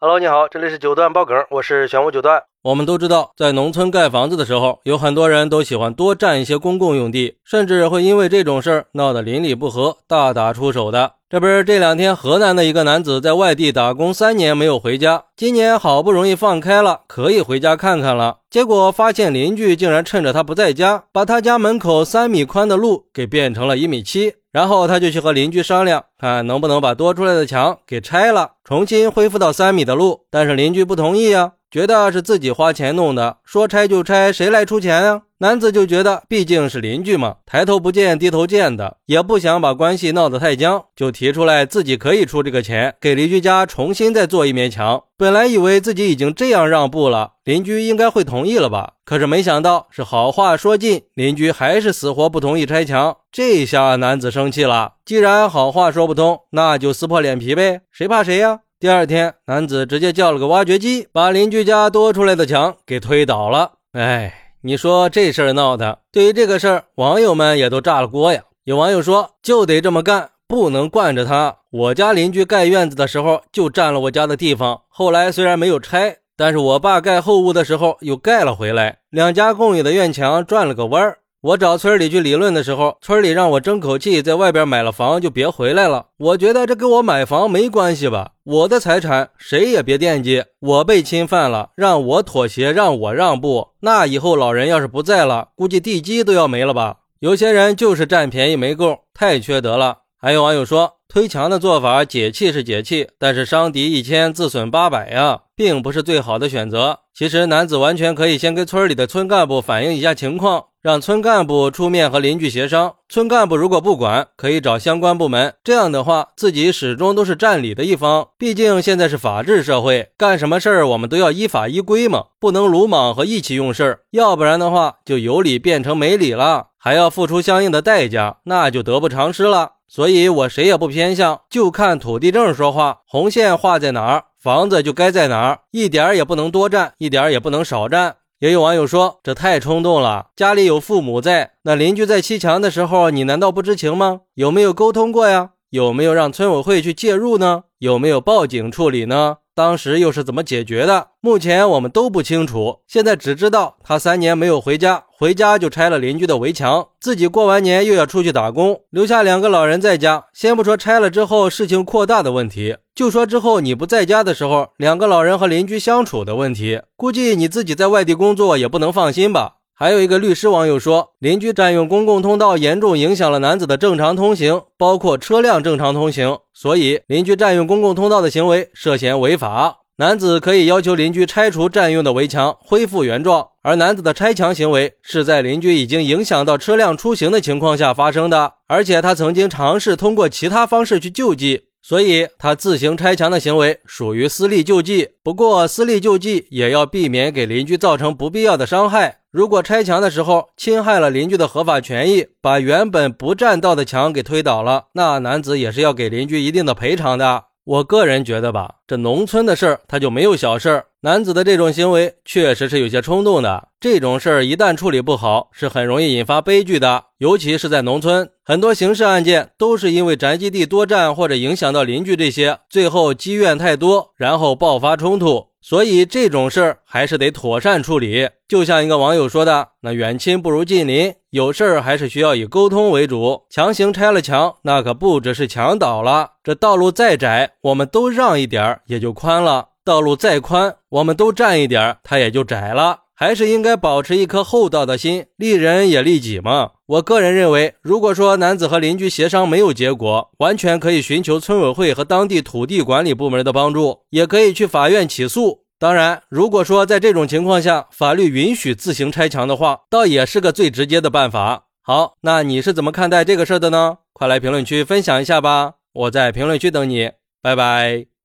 Hello，你好，这里是九段爆梗，我是玄武九段。我们都知道，在农村盖房子的时候，有很多人都喜欢多占一些公共用地，甚至会因为这种事儿闹得邻里不和，大打出手的。这不是这两天河南的一个男子在外地打工三年没有回家，今年好不容易放开了，可以回家看看了。结果发现邻居竟然趁着他不在家，把他家门口三米宽的路给变成了一米七，然后他就去和邻居商量，看能不能把多出来的墙给拆了，重新恢复到三米的路。但是邻居不同意呀。觉得是自己花钱弄的，说拆就拆，谁来出钱呀？男子就觉得毕竟是邻居嘛，抬头不见低头见的，也不想把关系闹得太僵，就提出来自己可以出这个钱，给邻居家重新再做一面墙。本来以为自己已经这样让步了，邻居应该会同意了吧？可是没想到是好话说尽，邻居还是死活不同意拆墙。这下男子生气了，既然好话说不通，那就撕破脸皮呗，谁怕谁呀？第二天，男子直接叫了个挖掘机，把邻居家多出来的墙给推倒了。哎，你说这事儿闹的，对于这个事儿，网友们也都炸了锅呀。有网友说，就得这么干，不能惯着他。我家邻居盖院子的时候就占了我家的地方，后来虽然没有拆，但是我爸盖后屋的时候又盖了回来，两家共有的院墙转了个弯儿。我找村里去理论的时候，村里让我争口气，在外边买了房就别回来了。我觉得这跟我买房没关系吧？我的财产谁也别惦记。我被侵犯了，让我妥协，让我让步，那以后老人要是不在了，估计地基都要没了吧？有些人就是占便宜没够，太缺德了。还有网友说，推墙的做法解气是解气，但是伤敌一千自损八百呀，并不是最好的选择。其实男子完全可以先跟村里的村干部反映一下情况。让村干部出面和邻居协商，村干部如果不管，可以找相关部门。这样的话，自己始终都是占理的一方。毕竟现在是法治社会，干什么事儿我们都要依法依规嘛，不能鲁莽和意气用事儿，要不然的话，就有理变成没理了，还要付出相应的代价，那就得不偿失了。所以我谁也不偏向，就看土地证说话，红线画在哪儿，房子就该在哪儿，一点儿也不能多占，一点儿也不能少占。也有网友说，这太冲动了。家里有父母在，那邻居在砌墙的时候，你难道不知情吗？有没有沟通过呀？有没有让村委会去介入呢？有没有报警处理呢？当时又是怎么解决的？目前我们都不清楚。现在只知道他三年没有回家，回家就拆了邻居的围墙，自己过完年又要出去打工，留下两个老人在家。先不说拆了之后事情扩大的问题，就说之后你不在家的时候，两个老人和邻居相处的问题，估计你自己在外地工作也不能放心吧。还有一个律师网友说，邻居占用公共通道，严重影响了男子的正常通行，包括车辆正常通行，所以邻居占用公共通道的行为涉嫌违法。男子可以要求邻居拆除占用的围墙，恢复原状。而男子的拆墙行为是在邻居已经影响到车辆出行的情况下发生的，而且他曾经尝试通过其他方式去救济。所以，他自行拆墙的行为属于私利救济。不过，私利救济也要避免给邻居造成不必要的伤害。如果拆墙的时候侵害了邻居的合法权益，把原本不占道的墙给推倒了，那男子也是要给邻居一定的赔偿的。我个人觉得吧，这农村的事儿他就没有小事儿。男子的这种行为确实是有些冲动的，这种事儿一旦处理不好，是很容易引发悲剧的。尤其是在农村，很多刑事案件都是因为宅基地多占或者影响到邻居这些，最后积怨太多，然后爆发冲突。所以这种事儿还是得妥善处理。就像一个网友说的：“那远亲不如近邻，有事儿还是需要以沟通为主。强行拆了墙，那可不只是墙倒了。这道路再窄，我们都让一点儿也就宽了；道路再宽，我们都占一点儿它也就窄了。还是应该保持一颗厚道的心，利人也利己嘛。我个人认为，如果说男子和邻居协商没有结果，完全可以寻求村委会和当地土地管理部门的帮助，也可以去法院起诉。当然，如果说在这种情况下，法律允许自行拆墙的话，倒也是个最直接的办法。好，那你是怎么看待这个事儿的呢？快来评论区分享一下吧，我在评论区等你，拜拜。